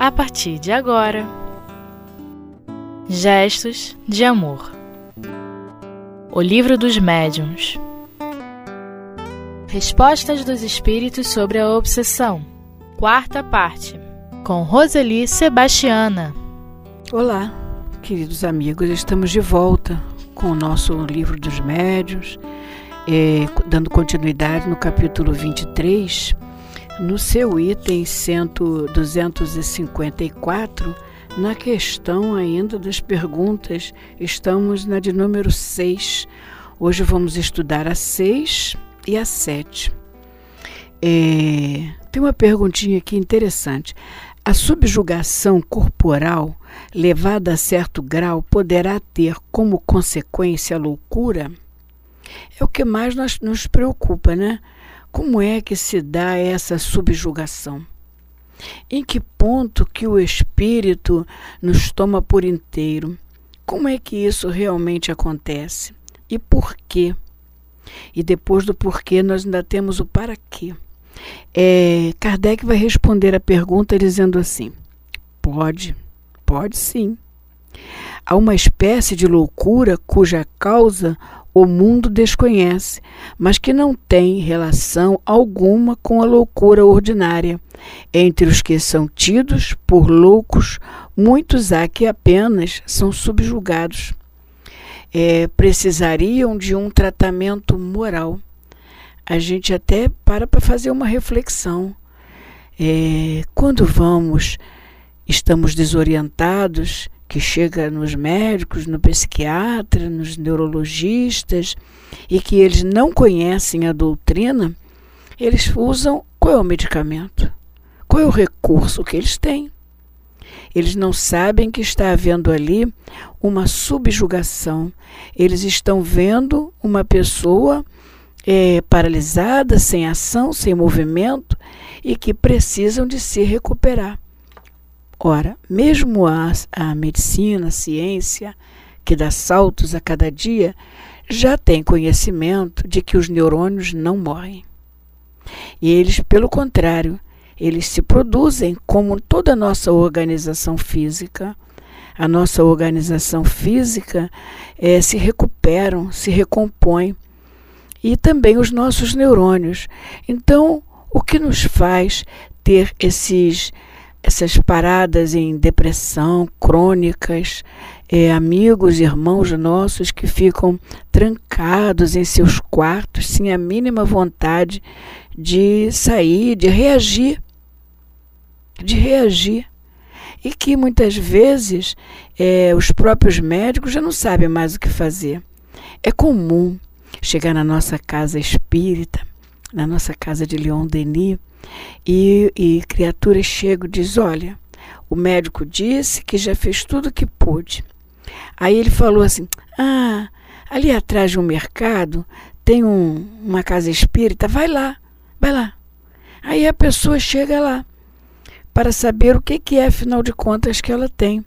a partir de agora. Gestos de Amor. O Livro dos Médiuns. Respostas dos Espíritos sobre a Obsessão. Quarta parte. Com Roseli Sebastiana. Olá, queridos amigos, estamos de volta com o nosso Livro dos Médiuns, eh, dando continuidade no capítulo 23, no seu item 100, 254 na questão ainda das perguntas, estamos na de número 6. Hoje vamos estudar a 6 e a 7. É, tem uma perguntinha aqui interessante. A subjugação corporal levada a certo grau poderá ter como consequência a loucura? É o que mais nos, nos preocupa, né? Como é que se dá essa subjugação? Em que ponto que o espírito nos toma por inteiro? Como é que isso realmente acontece? E por quê? E depois do porquê, nós ainda temos o para quê. É, Kardec vai responder a pergunta dizendo assim: pode, pode sim. Há uma espécie de loucura cuja causa o mundo desconhece, mas que não tem relação alguma com a loucura ordinária. Entre os que são tidos por loucos, muitos há que apenas são subjugados. É, precisariam de um tratamento moral. A gente até para para fazer uma reflexão. É, quando vamos, estamos desorientados, que chega nos médicos, no psiquiatra, nos neurologistas e que eles não conhecem a doutrina, eles usam qual é o medicamento? Qual é o recurso que eles têm? Eles não sabem que está havendo ali uma subjugação. Eles estão vendo uma pessoa é, paralisada, sem ação, sem movimento e que precisam de se recuperar. Ora, mesmo a, a medicina, a ciência, que dá saltos a cada dia, já tem conhecimento de que os neurônios não morrem. E eles, pelo contrário, eles se produzem como toda a nossa organização física. A nossa organização física é, se recuperam, se recompõem. E também os nossos neurônios. Então, o que nos faz ter esses essas paradas em depressão crônicas, é, amigos, irmãos nossos que ficam trancados em seus quartos sem a mínima vontade de sair, de reagir, de reagir. E que muitas vezes é, os próprios médicos já não sabem mais o que fazer. É comum chegar na nossa casa espírita, na nossa casa de Leon Denis, e, e criaturas chegam e diz: Olha, o médico disse que já fez tudo o que pôde. Aí ele falou assim: Ah, ali atrás de um mercado tem um, uma casa espírita, vai lá, vai lá. Aí a pessoa chega lá para saber o que, que é, afinal de contas, que ela tem.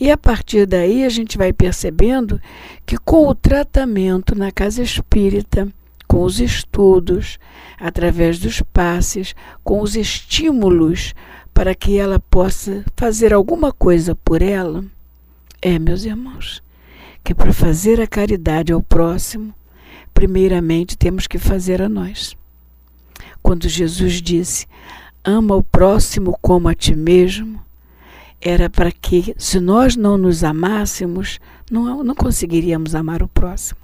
E a partir daí a gente vai percebendo que com o tratamento na casa espírita, com os estudos, através dos passes, com os estímulos para que ela possa fazer alguma coisa por ela. É, meus irmãos, que para fazer a caridade ao próximo, primeiramente temos que fazer a nós. Quando Jesus disse: Ama o próximo como a ti mesmo, era para que, se nós não nos amássemos, não, não conseguiríamos amar o próximo.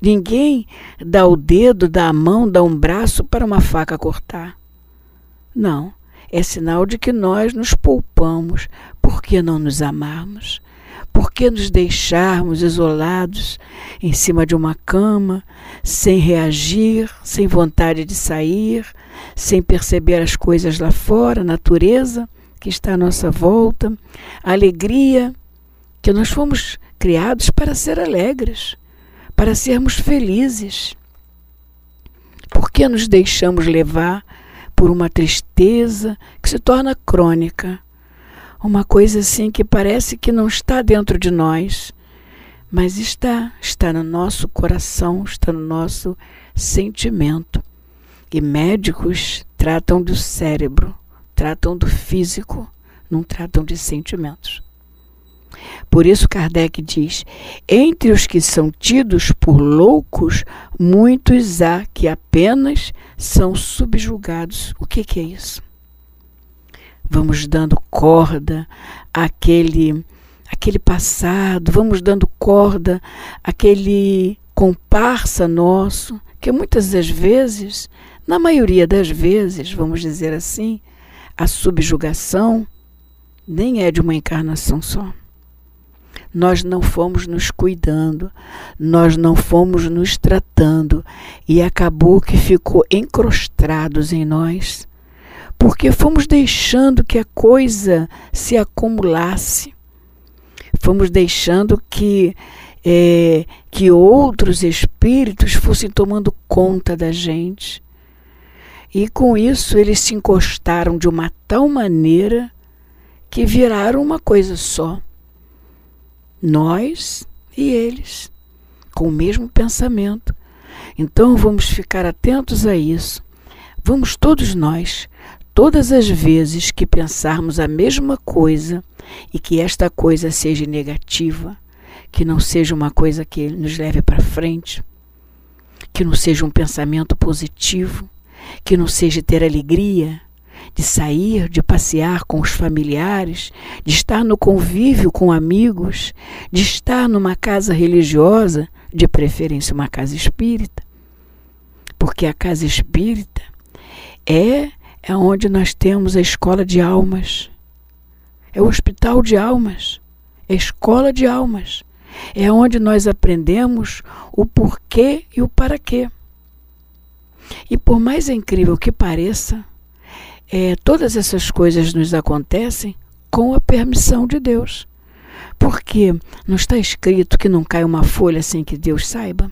Ninguém dá o dedo, dá a mão, dá um braço para uma faca cortar. Não, é sinal de que nós nos poupamos. Por que não nos amarmos? Por que nos deixarmos isolados em cima de uma cama, sem reagir, sem vontade de sair, sem perceber as coisas lá fora, a natureza que está à nossa volta, a alegria que nós fomos criados para ser alegres para sermos felizes. Por que nos deixamos levar por uma tristeza que se torna crônica? Uma coisa assim que parece que não está dentro de nós, mas está, está no nosso coração, está no nosso sentimento. E médicos tratam do cérebro, tratam do físico, não tratam de sentimentos. Por isso Kardec diz: entre os que são tidos por loucos, muitos há que apenas são subjugados. O que, que é isso? Vamos dando corda àquele, àquele passado, vamos dando corda àquele comparsa nosso, que muitas das vezes, na maioria das vezes, vamos dizer assim, a subjugação nem é de uma encarnação só nós não fomos nos cuidando, nós não fomos nos tratando e acabou que ficou encrostados em nós, porque fomos deixando que a coisa se acumulasse, fomos deixando que é, que outros espíritos fossem tomando conta da gente. E com isso eles se encostaram de uma tal maneira que viraram uma coisa só nós e eles, com o mesmo pensamento. Então vamos ficar atentos a isso. Vamos todos nós, todas as vezes que pensarmos a mesma coisa e que esta coisa seja negativa, que não seja uma coisa que nos leve para frente, que não seja um pensamento positivo, que não seja ter alegria, de sair, de passear com os familiares, de estar no convívio com amigos, de estar numa casa religiosa, de preferência uma casa espírita. Porque a casa espírita é é onde nós temos a escola de almas. É o hospital de almas, é a escola de almas. É onde nós aprendemos o porquê e o para quê. E por mais incrível que pareça, é, todas essas coisas nos acontecem com a permissão de Deus. Porque não está escrito que não cai uma folha sem que Deus saiba?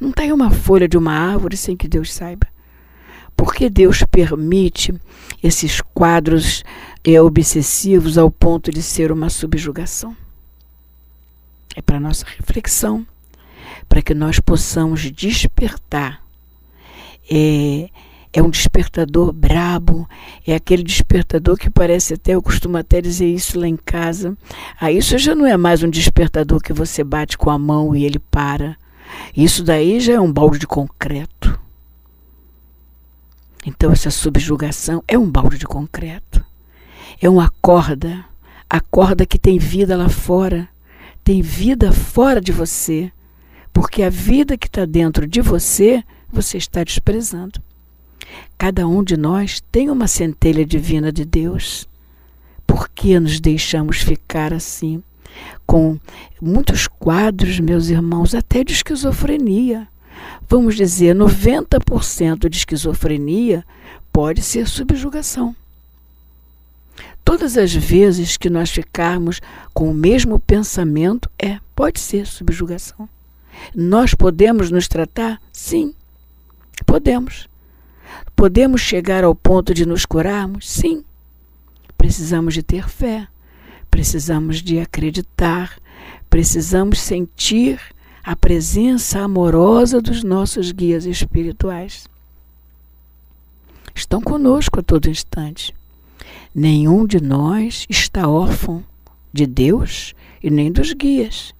Não cai uma folha de uma árvore sem que Deus saiba? Porque Deus permite esses quadros é, obsessivos ao ponto de ser uma subjugação? É para nossa reflexão, para que nós possamos despertar. É, é um despertador brabo, é aquele despertador que parece até, eu costumo até dizer isso lá em casa. Ah, isso já não é mais um despertador que você bate com a mão e ele para. Isso daí já é um balde de concreto. Então essa subjugação é um balde de concreto. É uma corda, a corda que tem vida lá fora, tem vida fora de você, porque a vida que está dentro de você, você está desprezando. Cada um de nós tem uma centelha divina de Deus. Por que nos deixamos ficar assim? Com muitos quadros, meus irmãos, até de esquizofrenia. Vamos dizer, 90% de esquizofrenia pode ser subjugação. Todas as vezes que nós ficarmos com o mesmo pensamento, é, pode ser subjugação. Nós podemos nos tratar? Sim, podemos. Podemos chegar ao ponto de nos curarmos? Sim. Precisamos de ter fé, precisamos de acreditar, precisamos sentir a presença amorosa dos nossos guias espirituais. Estão conosco a todo instante. Nenhum de nós está órfão de Deus e nem dos guias.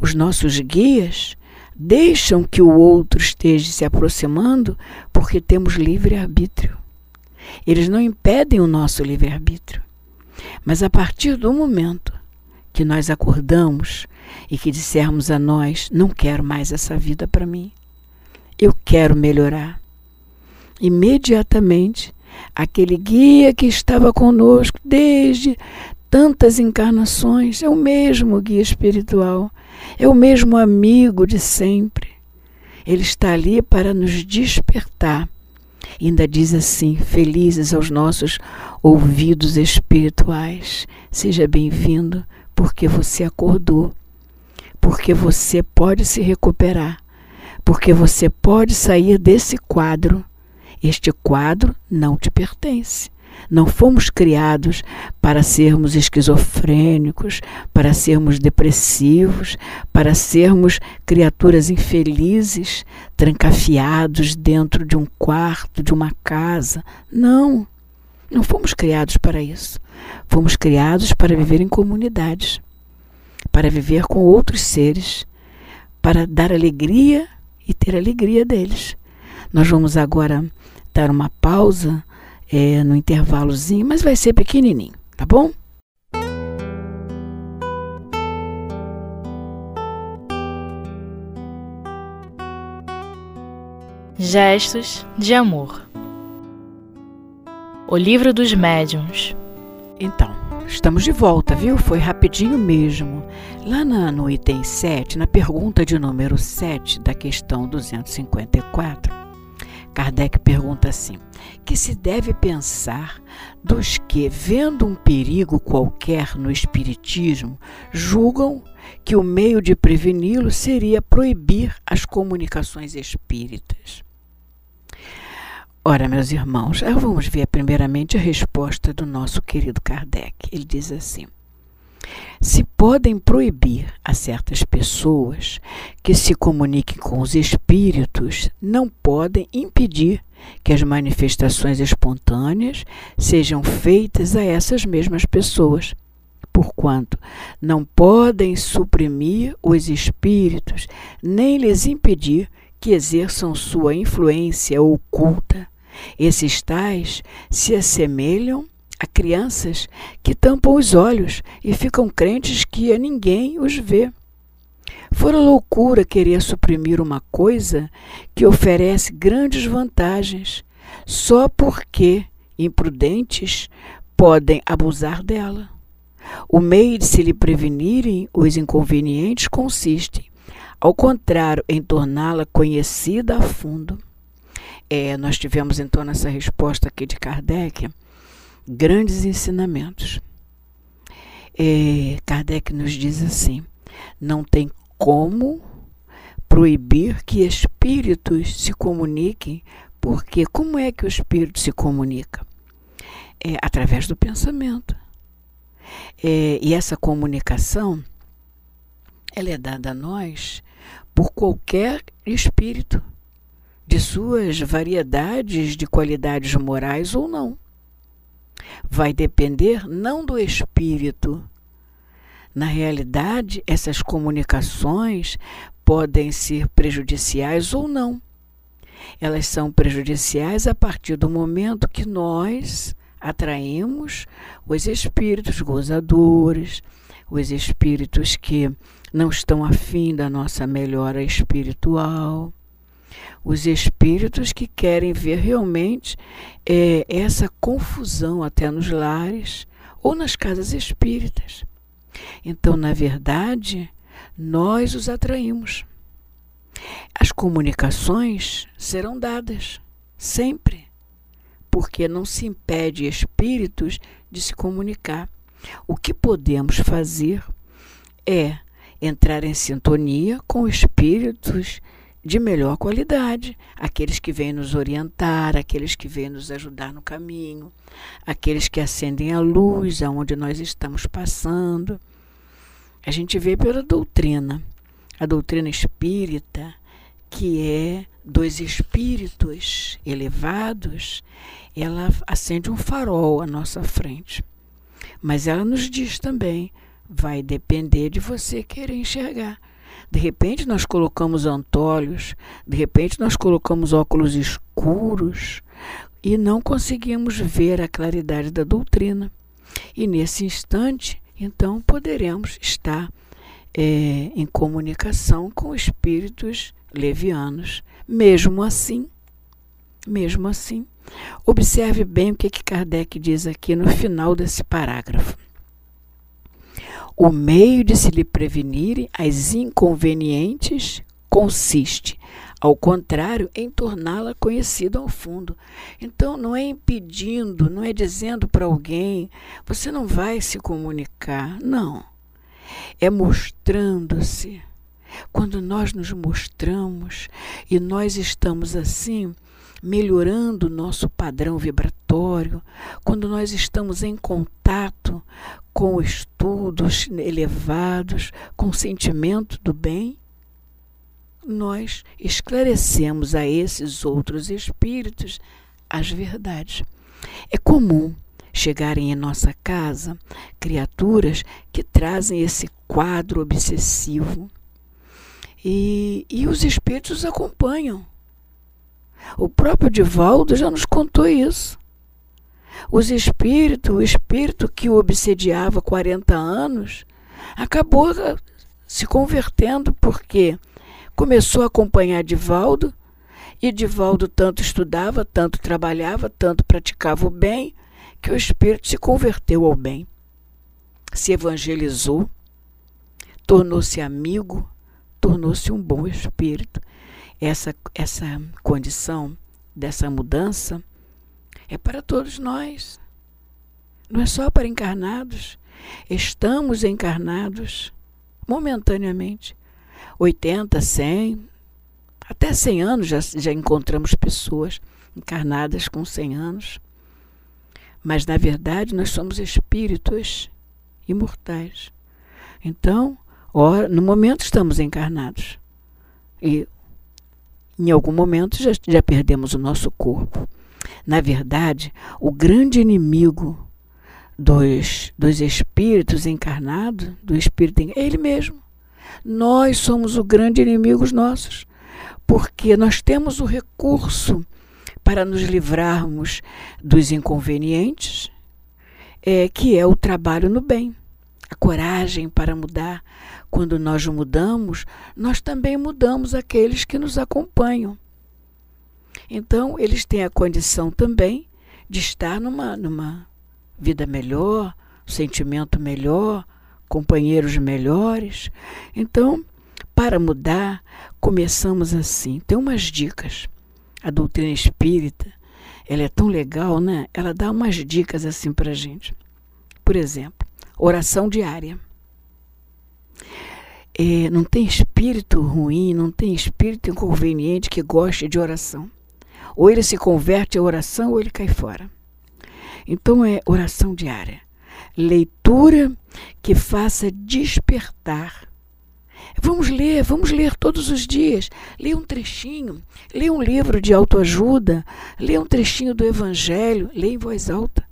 Os nossos guias deixam que o outro esteja se aproximando porque temos livre-arbítrio. Eles não impedem o nosso livre-arbítrio. Mas a partir do momento que nós acordamos e que dissermos a nós: não quero mais essa vida para mim, eu quero melhorar. Imediatamente, aquele guia que estava conosco desde tantas encarnações, é o mesmo guia espiritual, é o mesmo amigo de sempre. Ele está ali para nos despertar. ainda diz assim: felizes aos nossos ouvidos espirituais. Seja bem-vindo, porque você acordou, porque você pode se recuperar, porque você pode sair desse quadro. Este quadro não te pertence. Não fomos criados para sermos esquizofrênicos, para sermos depressivos, para sermos criaturas infelizes, trancafiados dentro de um quarto, de uma casa. Não. Não fomos criados para isso. Fomos criados para viver em comunidades, para viver com outros seres, para dar alegria e ter alegria deles. Nós vamos agora dar uma pausa é, no intervalozinho, mas vai ser pequenininho, tá bom? Gestos de amor. O livro dos médiuns. Então, estamos de volta, viu? Foi rapidinho mesmo. Lá na, no item 7, na pergunta de número 7 da questão 254, Kardec pergunta assim: que se deve pensar dos que, vendo um perigo qualquer no Espiritismo, julgam que o meio de preveni-lo seria proibir as comunicações espíritas? Ora, meus irmãos, vamos ver primeiramente a resposta do nosso querido Kardec. Ele diz assim: se podem proibir a certas pessoas que se comuniquem com os espíritos, não podem impedir que as manifestações espontâneas sejam feitas a essas mesmas pessoas, porquanto não podem suprimir os espíritos, nem lhes impedir que exerçam sua influência oculta. Esses tais se assemelham a crianças que tampam os olhos e ficam crentes que a ninguém os vê. Fora loucura querer suprimir uma coisa que oferece grandes vantagens, só porque imprudentes podem abusar dela. O meio de se lhe prevenirem os inconvenientes consiste, ao contrário, em torná-la conhecida a fundo. É, nós tivemos então nessa resposta aqui de Kardec grandes ensinamentos. É, Kardec nos diz assim: não tem como proibir que espíritos se comuniquem, porque como é que o espírito se comunica? É através do pensamento. É, e essa comunicação ela é dada a nós por qualquer espírito de suas variedades de qualidades morais ou não. Vai depender não do espírito. Na realidade, essas comunicações podem ser prejudiciais ou não. Elas são prejudiciais a partir do momento que nós atraímos os espíritos gozadores, os espíritos que não estão afim da nossa melhora espiritual os espíritos que querem ver realmente é, essa confusão até nos lares ou nas casas espíritas. Então, na verdade, nós os atraímos. As comunicações serão dadas sempre, porque não se impede espíritos de se comunicar. O que podemos fazer é entrar em sintonia com espíritos de melhor qualidade, aqueles que vêm nos orientar, aqueles que vêm nos ajudar no caminho, aqueles que acendem a luz aonde nós estamos passando. A gente vê pela doutrina, a doutrina espírita, que é dos espíritos elevados, ela acende um farol à nossa frente. Mas ela nos diz também, vai depender de você querer enxergar. De repente nós colocamos antolhos, de repente nós colocamos óculos escuros e não conseguimos ver a claridade da doutrina. E nesse instante, então, poderemos estar é, em comunicação com espíritos levianos. Mesmo assim, mesmo assim, observe bem o que, que Kardec diz aqui no final desse parágrafo. O meio de se lhe prevenirem as inconvenientes consiste, ao contrário, em torná-la conhecida ao fundo. Então, não é impedindo, não é dizendo para alguém, você não vai se comunicar. Não. É mostrando-se. Quando nós nos mostramos e nós estamos assim, melhorando o nosso padrão vibratório, quando nós estamos em contato com estudos elevados, com sentimento do bem, nós esclarecemos a esses outros espíritos as verdades. É comum chegarem em nossa casa criaturas que trazem esse quadro obsessivo e, e os espíritos acompanham. O próprio Divaldo já nos contou isso. Os espíritos, o espírito que o obsediava 40 anos, acabou se convertendo porque começou a acompanhar Divaldo e Divaldo tanto estudava, tanto trabalhava, tanto praticava o bem, que o espírito se converteu ao bem. Se evangelizou, tornou-se amigo, tornou-se um bom espírito. Essa, essa condição dessa mudança é para todos nós. Não é só para encarnados. Estamos encarnados momentaneamente. 80, 100, até 100 anos já, já encontramos pessoas encarnadas com 100 anos. Mas, na verdade, nós somos espíritos imortais. Então, ora, no momento estamos encarnados. E em algum momento já, já perdemos o nosso corpo. Na verdade, o grande inimigo dos, dos espíritos encarnados, do espírito é ele mesmo. Nós somos o grande inimigo nossos porque nós temos o recurso para nos livrarmos dos inconvenientes, é, que é o trabalho no bem, a coragem para mudar. Quando nós mudamos, nós também mudamos aqueles que nos acompanham. Então, eles têm a condição também de estar numa, numa vida melhor, sentimento melhor, companheiros melhores. Então, para mudar, começamos assim. Tem umas dicas. A doutrina espírita, ela é tão legal, né? Ela dá umas dicas assim para gente. Por exemplo, oração diária. É, não tem espírito ruim, não tem espírito inconveniente que goste de oração. Ou ele se converte à oração ou ele cai fora. Então é oração diária. Leitura que faça despertar Vamos ler, vamos ler todos os dias. Lê um trechinho, lê um livro de autoajuda, lê um trechinho do Evangelho, lê em voz alta.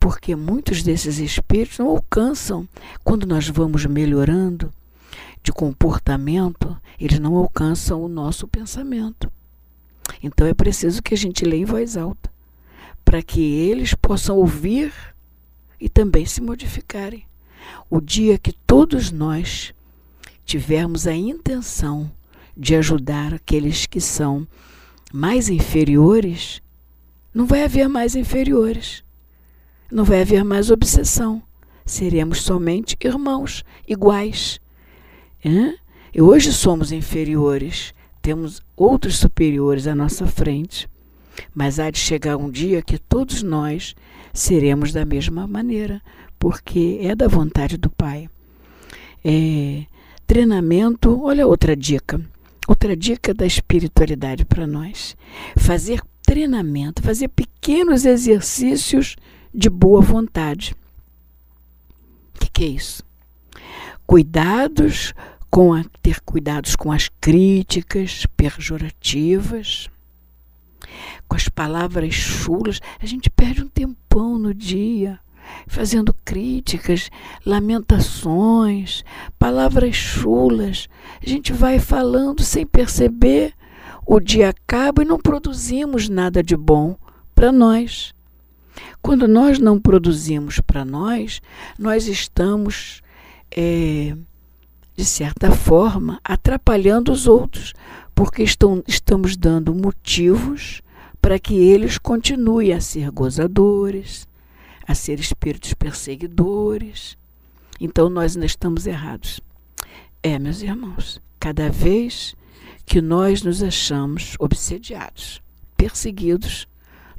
Porque muitos desses espíritos não alcançam, quando nós vamos melhorando de comportamento, eles não alcançam o nosso pensamento. Então é preciso que a gente leia em voz alta, para que eles possam ouvir e também se modificarem. O dia que todos nós tivermos a intenção de ajudar aqueles que são mais inferiores, não vai haver mais inferiores. Não vai haver mais obsessão. Seremos somente irmãos, iguais. E hoje somos inferiores, temos outros superiores à nossa frente. Mas há de chegar um dia que todos nós seremos da mesma maneira, porque é da vontade do Pai. É, Treinamento, olha outra dica. Outra dica da espiritualidade para nós. Fazer treinamento, fazer pequenos exercícios de boa vontade. O que, que é isso? Cuidados com a, ter cuidados com as críticas pejorativas, com as palavras chulas. A gente perde um tempão no dia fazendo críticas, lamentações, palavras chulas. A gente vai falando sem perceber, o dia acaba e não produzimos nada de bom para nós. Quando nós não produzimos para nós, nós estamos, é, de certa forma, atrapalhando os outros, porque estão, estamos dando motivos para que eles continuem a ser gozadores, a ser espíritos perseguidores. Então nós ainda estamos errados. É, meus irmãos, cada vez que nós nos achamos obsediados, perseguidos,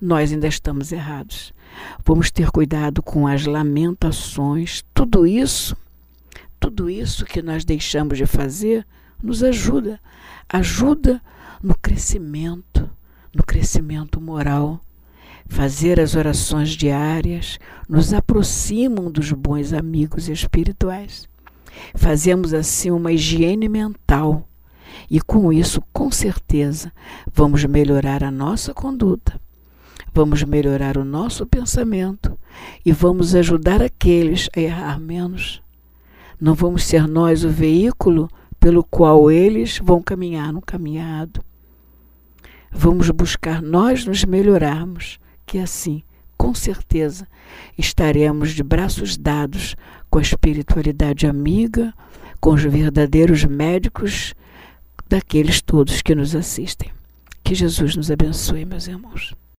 nós ainda estamos errados. Vamos ter cuidado com as lamentações, tudo isso, tudo isso que nós deixamos de fazer nos ajuda, ajuda no crescimento, no crescimento moral, Fazer as orações diárias nos aproximam dos bons amigos espirituais. Fazemos assim uma higiene mental e com isso, com certeza, vamos melhorar a nossa conduta. Vamos melhorar o nosso pensamento e vamos ajudar aqueles a errar menos. Não vamos ser nós o veículo pelo qual eles vão caminhar no caminhado. Vamos buscar nós nos melhorarmos, que assim, com certeza, estaremos de braços dados com a espiritualidade amiga, com os verdadeiros médicos daqueles todos que nos assistem. Que Jesus nos abençoe, meus irmãos.